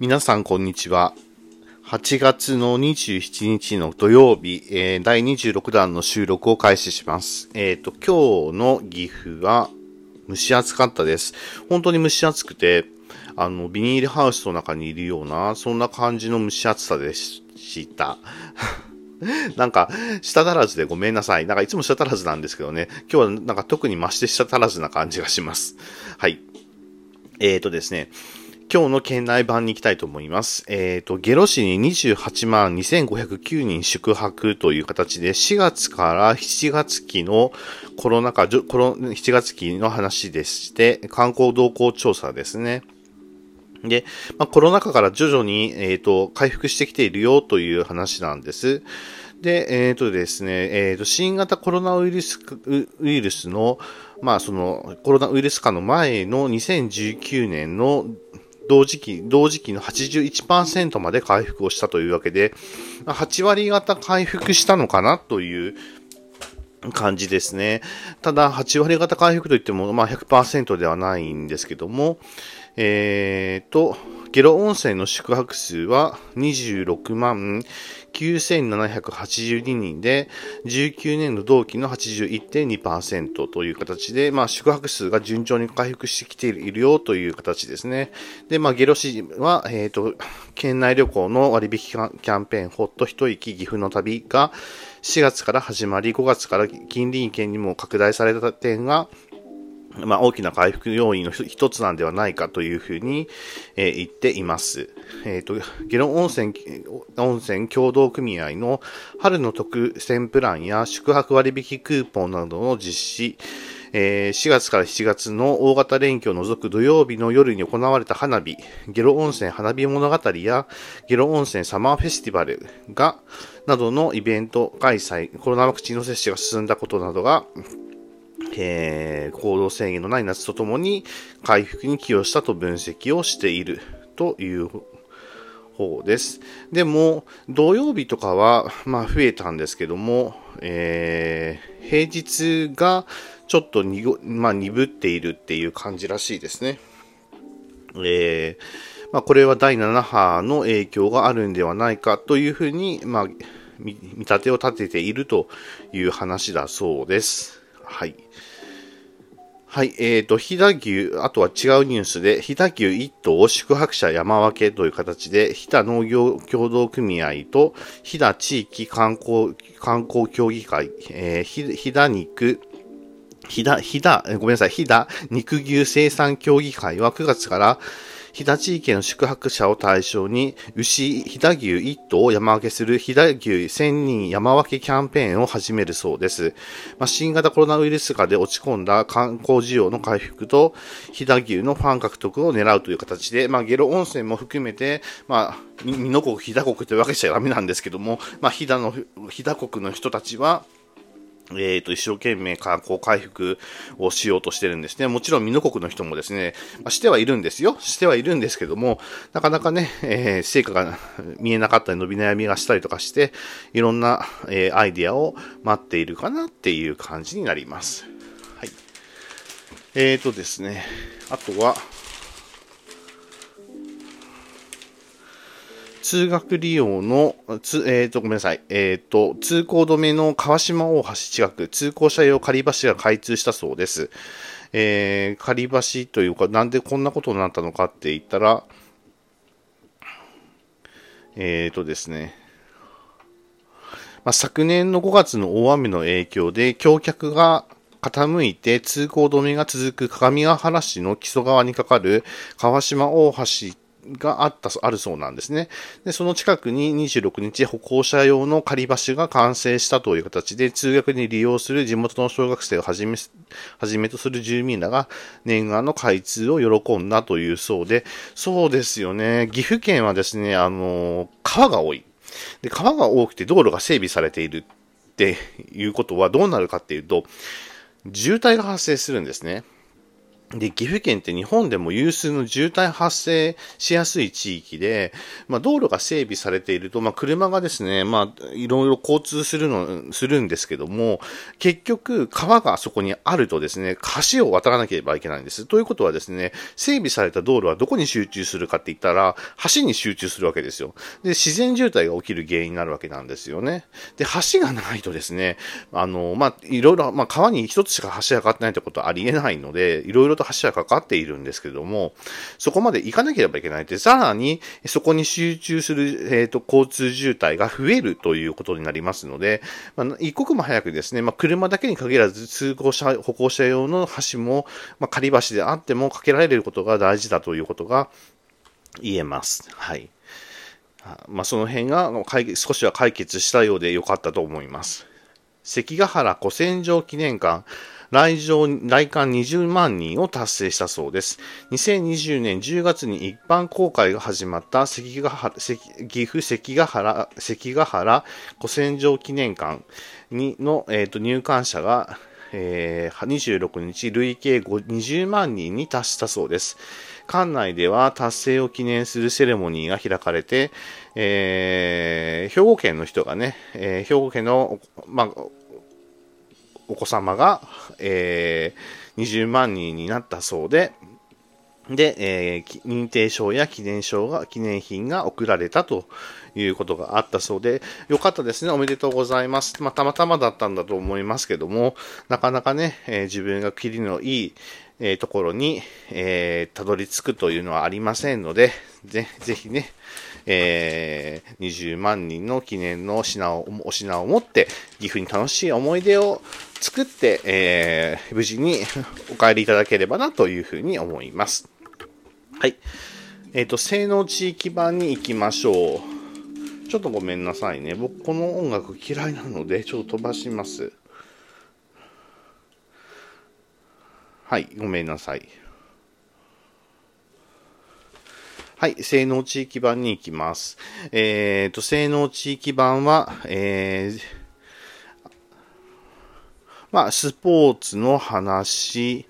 皆さん、こんにちは。8月の27日の土曜日、えー、第26弾の収録を開始します。えっ、ー、と、今日の岐阜は蒸し暑かったです。本当に蒸し暑くて、あの、ビニールハウスの中にいるような、そんな感じの蒸し暑さでした。なんか、舌足らずでごめんなさい。なんかいつも舌足らずなんですけどね。今日はなんか特に増して舌足らずな感じがします。はい。えーとですね。今日の県内版に行きたいと思います。えっ、ー、と、ゲロ市に28万2509人宿泊という形で、4月から7月期のコロナ禍、コロ7月期の話でして、観光動向調査ですね。で、まあ、コロナ禍から徐々に、え、ー、と、回復してきているよという話なんです。で、えっ、ー、とですね、えっ、ー、と、新型コロナウイルス、ウイルスの、まあ、その、コロナウイルス化の前の2019年の同時期、同時期の81%まで回復をしたというわけで、8割方回復したのかなという感じですね。ただ、8割方回復といっても、まあ100%ではないんですけども、えーと、ゲロ温泉の宿泊数は26万9782人で、19年の同期の81.2%という形で、まあ、宿泊数が順調に回復してきているよという形ですね。で、まあ、ゲロ市は、えっ、ー、と、県内旅行の割引キャンペーン、ほっと一息岐阜の旅が4月から始まり、5月から近隣県にも拡大された点が、まあ、大きな回復要因の一つなんではないかというふうに、えー、言っています。えっ、ー、と、ゲロ温泉、温泉協同組合の春の特選プランや宿泊割引クーポンなどの実施、えー、4月から7月の大型連休を除く土曜日の夜に行われた花火、ゲロ温泉花火物語やゲロ温泉サマーフェスティバルが、などのイベント開催、コロナワクチンの接種が進んだことなどが、えー、行動制限のない夏とともに回復に寄与したと分析をしているという方です。でも、土曜日とかは、まあ増えたんですけども、えー、平日がちょっとにご、まあ、鈍っているっていう感じらしいですね。えー、まあ、これは第7波の影響があるんではないかというふうに、まあ、見立てを立てているという話だそうです。はい。はい、えっ、ー、と、飛騨牛、あとは違うニュースで、飛騨牛1頭を宿泊者山分けという形で、飛騨農業協同組合と、飛騨地域観光、観光協議会、えー、飛騨肉、飛騨、飛騨、ごめんなさい、飛騨肉牛生産協議会は9月から、飛騨地域の宿泊者を対象に、牛、飛騨牛1頭を山分けする飛騨牛1000人山分けキャンペーンを始めるそうです。まあ、新型コロナウイルス化で落ち込んだ観光需要の回復と、飛騨牛のファン獲得を狙うという形で、まあ、ゲロ温泉も含めて、まあ、美濃国、飛騨国というわけじゃダメなんですけども、まあ、飛騨の、飛騨国の人たちは、えっ、ー、と、一生懸命観光回復をしようとしてるんですね。もちろん、美濃国の人もですね、まあ、してはいるんですよ。してはいるんですけども、なかなかね、えー、成果が見えなかったり、伸び悩みがしたりとかして、いろんな、えー、アイディアを待っているかなっていう感じになります。はい。えっ、ー、とですね、あとは、通学利用の、つえっ、ー、と、ごめんなさい。えっ、ー、と、通行止めの川島大橋近く、通行車用仮橋が開通したそうです。えー、仮橋というか、なんでこんなことになったのかって言ったら、えっ、ー、とですね、まあ、昨年の5月の大雨の影響で、橋脚が傾いて通行止めが続く鏡ヶ原市の木曽川にかかる川島大橋があった、あるそうなんですね。で、その近くに26日歩行者用の仮橋が完成したという形で、通学に利用する地元の小学生をはじめ、はじめとする住民らが念願の開通を喜んだというそうで、そうですよね。岐阜県はですね、あの、川が多い。で、川が多くて道路が整備されているっていうことはどうなるかっていうと、渋滞が発生するんですね。で、岐阜県って日本でも有数の渋滞発生しやすい地域で、まあ、道路が整備されていると、まあ、車がですね、まあ、いろいろ交通するの、するんですけども、結局、川がそこにあるとですね、橋を渡らなければいけないんです。ということはですね、整備された道路はどこに集中するかって言ったら、橋に集中するわけですよ。で、自然渋滞が起きる原因になるわけなんですよね。で、橋がないとですね、あの、まあ、いろいろ、まあ、川に一つしか橋上がってないってことはありえないので、いろいろと橋はかかっているんですけども、そこまで行かなければいけないで、さらにそこに集中する、えっ、ー、と、交通渋滞が増えるということになりますので、まあ、一刻も早くですね、まあ、車だけに限らず通行者、歩行者用の橋も、まあ、仮橋であってもかけられることが大事だということが言えます。はい。まあ、その辺が少しは解決したようでよかったと思います。関ヶ原古戦場記念館来場、来館20万人を達成したそうです。2020年10月に一般公開が始まった関ヶ原、岐阜関ヶ原、関ヶ原古戦場記念館にの、えーと、入館者が、えー、26日累計20万人に達したそうです。館内では達成を記念するセレモニーが開かれて、えー、兵庫県の人がね、えー、兵庫県の、まあ、お子様が、えー、20万人になったそうで、で、えー、認定証や記念証が、記念品が贈られたということがあったそうで、よかったですね。おめでとうございます。まあ、たまたまだったんだと思いますけども、なかなかね、えー、自分が切りのいい、えー、ところに、えー、たどり着くというのはありませんので、ぜぜひね、えー、20万人の記念の品を、お品を持って、岐阜に楽しい思い出を作って、えー、無事にお帰りいただければなというふうに思います。はい。えっ、ー、と、性能地域版に行きましょう。ちょっとごめんなさいね。僕、この音楽嫌いなので、ちょっと飛ばします。はい、ごめんなさい。はい、性能地域版に行きます。えっ、ー、と、性能地域版は、えー、まあ、スポーツの話、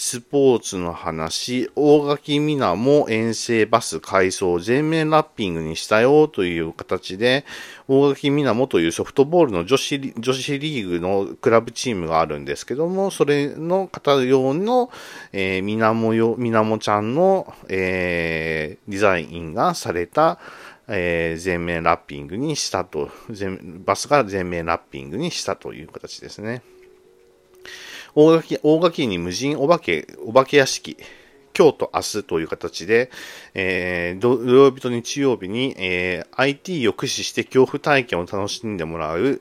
スポーツの話、大垣みなも遠征バス改装全面ラッピングにしたよという形で、大垣みなもというソフトボールの女子女子リーグのクラブチームがあるんですけども、それの方用の、えー、みなもよ、みなもちゃんの、えー、デザインがされた、えー、全面ラッピングにしたと、バスが全面ラッピングにしたという形ですね。大垣、大垣に無人お化け、お化け屋敷、今日と明日という形で、えー、土曜日と日曜日に、えー、IT を駆使して恐怖体験を楽しんでもらう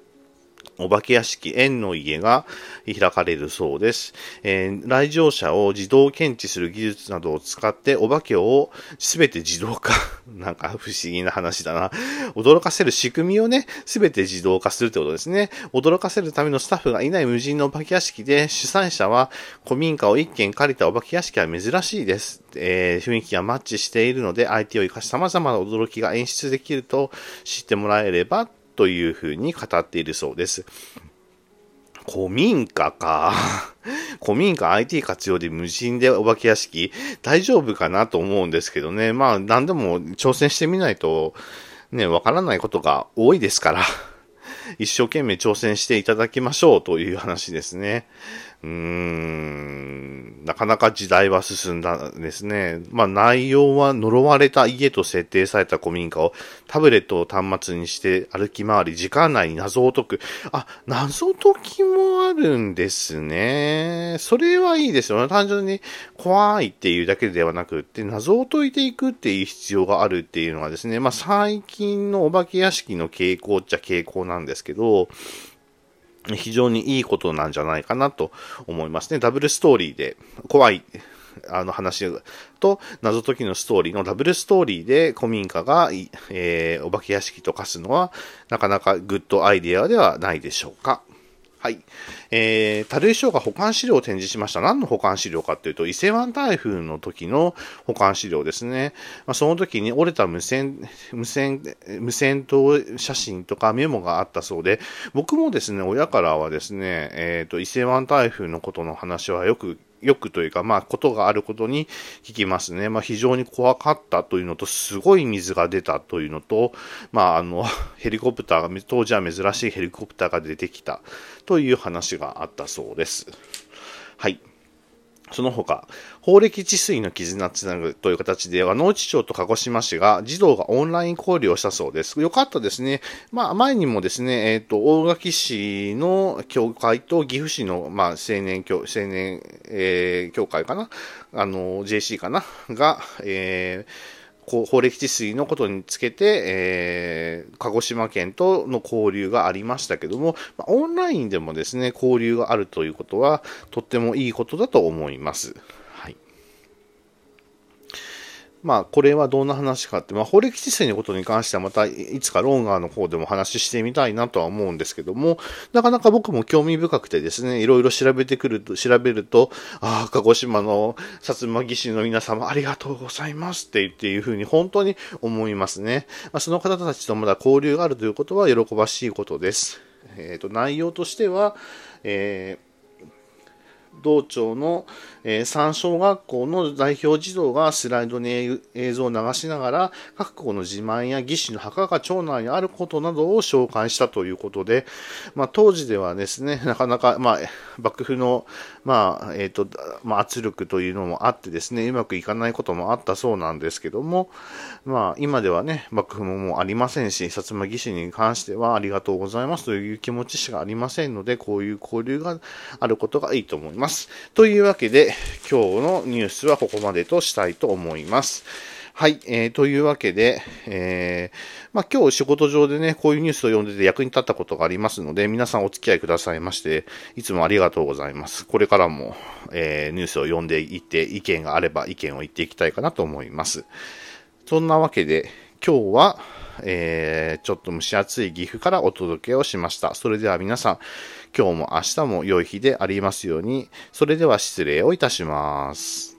お化け屋敷縁の家が開かれるそうです。えー、来場者を自動検知する技術などを使ってお化けをすべて自動化。なんか不思議な話だな。驚かせる仕組みをね、すべて自動化するってことですね。驚かせるためのスタッフがいない無人のお化け屋敷で、主催者は古民家を一軒借りたお化け屋敷は珍しいです。えー、雰囲気がマッチしているので、相手を生かし様々な驚きが演出できると知ってもらえればというふうに語っているそうです。古民家か。古民家 IT 活用で無人でお化け屋敷大丈夫かなと思うんですけどね。まあ何でも挑戦してみないとね、わからないことが多いですから。一生懸命挑戦していただきましょうという話ですね。うーん、なかなか時代は進んだんですね。まあ内容は呪われた家と設定された古民家をタブレットを端末にして歩き回り、時間内に謎を解く。あ、謎解きもあるんですね。それはいいですよね。単純に怖いっていうだけではなくって、謎を解いていくっていう必要があるっていうのはですね、まあ最近のお化け屋敷の傾向っちゃ傾向なんですけど、非常にいいことなんじゃないかなと思いますね。ダブルストーリーで、怖い、あの話と謎解きのストーリーのダブルストーリーで古民家が、えー、お化け屋敷と化すのはなかなかグッドアイデアではないでしょうか。はい。えー、樽井翔が保管資料を展示しました。何の保管資料かっていうと、伊勢湾台風の時の保管資料ですね。まあ、その時に折れた無線、無線、無線塔写真とかメモがあったそうで、僕もですね、親からはですね、えっ、ー、と、伊勢湾台風のことの話はよくよくというか、まあ、ことがあることに聞きますね。まあ、非常に怖かったというのと、すごい水が出たというのと、まあ、あの、ヘリコプターが、当時は珍しいヘリコプターが出てきたという話があったそうです。はい。その他、法歴治水の絆つなぐという形では、農地町と鹿児島市が児童がオンライン交流をしたそうです。よかったですね。まあ、前にもですね、えっ、ー、と、大垣市の協会と岐阜市の、まあ、青年協、青年、えー、協会かな？あの、JC かな？が、えー、こう法暦治水のことにつけて、えー、鹿児島県との交流がありましたけども、ま、オンラインでもですね、交流があるということは、とってもいいことだと思います。まあ、これはどんな話かって、まあ、法歴知性のことに関してはまたいつかロンガーの方でも話してみたいなとは思うんですけども、なかなか僕も興味深くてですね、いろいろ調べてくると、調べると、ああ、鹿児島の薩摩義士の皆様ありがとうございますって言っていうふうに本当に思いますね。まあ、その方たちとまだ交流があるということは喜ばしいことです。えっ、ー、と、内容としては、えー道庁の、えー、三小学校の代表児童がスライドに映像を流しながら、各校の自慢や義士の墓が町内にあることなどを紹介したということで、まあ、当時ではですね、なかなか、まあ、幕府の、まあ、え、ー、と、まあ、圧力というのもあってですね、うまくいかないこともあったそうなんですけども、まあ、今ではね、幕府ももうありませんし、薩摩義士に関してはありがとうございますという気持ちしかありませんので、こういう交流があることがいいと思います。ます。というわけで、今日のニュースはここまでとしたいと思います。はい、えー、というわけで、えー、まあ、今日仕事上でね、こういうニュースを読んでて役に立ったことがありますので、皆さんお付き合いくださいまして、いつもありがとうございます。これからも、えー、ニュースを読んでいって、意見があれば意見を言っていきたいかなと思います。そんなわけで、今日は、えー、ちょっと蒸し暑い岐阜からお届けをしました。それでは皆さん、今日も明日も良い日でありますように、それでは失礼をいたします。